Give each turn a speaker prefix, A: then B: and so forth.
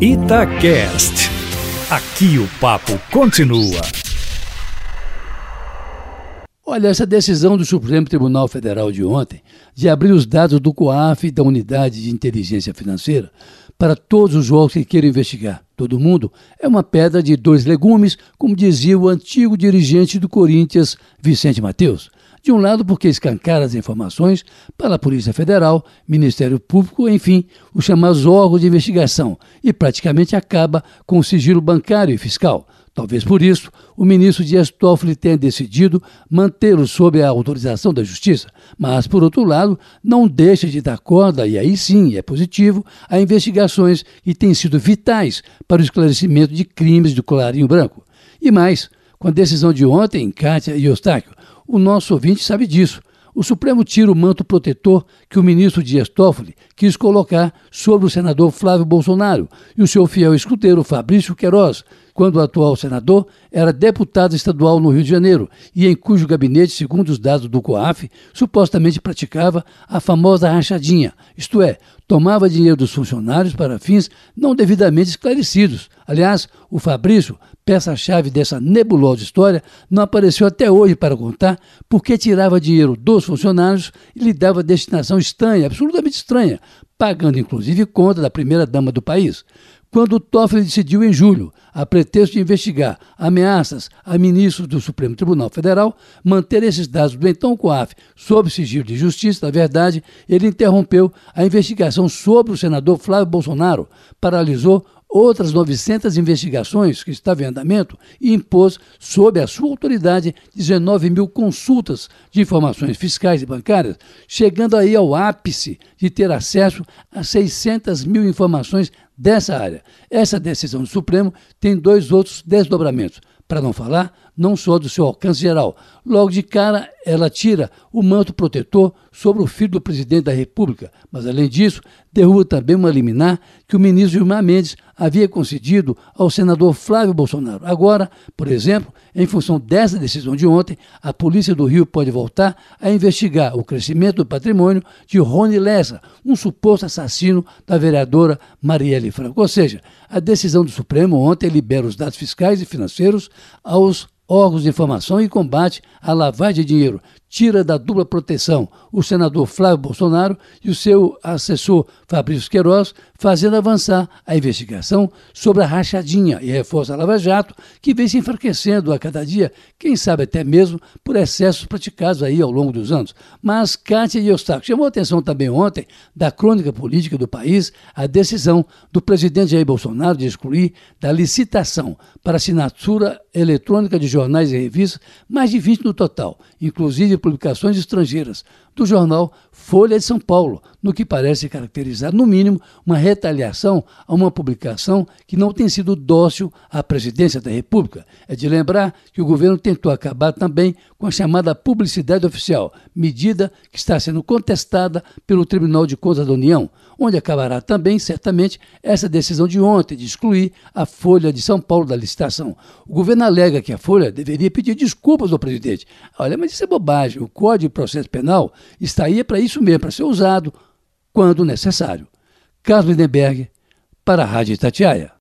A: Itacast. Aqui o papo continua.
B: Olha, essa decisão do Supremo Tribunal Federal de ontem, de abrir os dados do COAF da Unidade de Inteligência Financeira para todos os jogos que queiram investigar todo mundo, é uma pedra de dois legumes, como dizia o antigo dirigente do Corinthians, Vicente Mateus. De um lado, porque escancara as informações para a Polícia Federal, Ministério Público, enfim, os chamados órgãos de investigação, e praticamente acaba com o sigilo bancário e fiscal. Talvez por isso o ministro Dias Toffoli tenha decidido mantê-lo sob a autorização da Justiça, mas, por outro lado, não deixa de dar corda, e aí sim é positivo, a investigações que têm sido vitais para o esclarecimento de crimes do colarinho branco. E mais, com a decisão de ontem, Kátia e Eustáquio, o nosso ouvinte sabe disso. O Supremo tira o manto protetor que o ministro Dias Toffoli quis colocar sobre o senador Flávio Bolsonaro e o seu fiel escudeiro Fabrício Queiroz, quando o atual senador era deputado estadual no Rio de Janeiro e em cujo gabinete, segundo os dados do COAF, supostamente praticava a famosa rachadinha, isto é, tomava dinheiro dos funcionários para fins não devidamente esclarecidos. Aliás, o Fabrício, peça-chave dessa nebulosa história, não apareceu até hoje para contar por que tirava dinheiro dos funcionários e lhe dava destinação estranha, absolutamente estranha, pagando inclusive conta da primeira-dama do país quando Toffoli decidiu em julho, a pretexto de investigar ameaças a ministros do Supremo Tribunal Federal, manter esses dados do então COAF sob sigilo de justiça, na verdade, ele interrompeu a investigação sobre o senador Flávio Bolsonaro, paralisou outras 900 investigações que estavam em andamento e impôs, sob a sua autoridade, 19 mil consultas de informações fiscais e bancárias, chegando aí ao ápice de ter acesso a 600 mil informações dessa área. Essa decisão do Supremo tem dois outros desdobramentos para não falar não só do seu alcance geral. Logo de cara, ela tira o manto protetor sobre o filho do presidente da República, mas além disso, derruba também uma liminar que o ministro Gilmar Mendes havia concedido ao senador Flávio Bolsonaro. Agora, por exemplo, em função dessa decisão de ontem, a Polícia do Rio pode voltar a investigar o crescimento do patrimônio de Rony Lessa, um suposto assassino da vereadora Marielle Franco. Ou seja, a decisão do Supremo ontem libera os dados fiscais e financeiros aos órgãos de informação e combate à lavagem de dinheiro, tira da dupla proteção o senador Flávio Bolsonaro e o seu assessor Fabrício Queiroz, fazendo avançar a investigação sobre a rachadinha e reforça a Lava Jato, que vem se enfraquecendo a cada dia, quem sabe até mesmo por excessos praticados aí ao longo dos anos. Mas Kátia Eustáquio chamou a atenção também ontem da crônica política do país a decisão do presidente Jair Bolsonaro de excluir da licitação para assinatura eletrônica de jornais e revistas mais de 20 no total, inclusive publicações estrangeiras, do jornal Folha de São Paulo, no que parece caracterizar, no mínimo, uma retaliação a uma publicação que não tem sido dócil à presidência da República. É de lembrar que o governo tentou acabar também com a chamada publicidade oficial, medida que está sendo contestada pelo Tribunal de Contas da União, onde acabará também, certamente, essa decisão de ontem de excluir a Folha de São Paulo da licitação. O governo alega que a Folha deveria pedir desculpas ao presidente. Olha, mas isso é bobagem. O Código de Processo Penal está aí para isso mesmo, para ser usado quando necessário. Carlos Lindenberg, para a Rádio Itatiaia.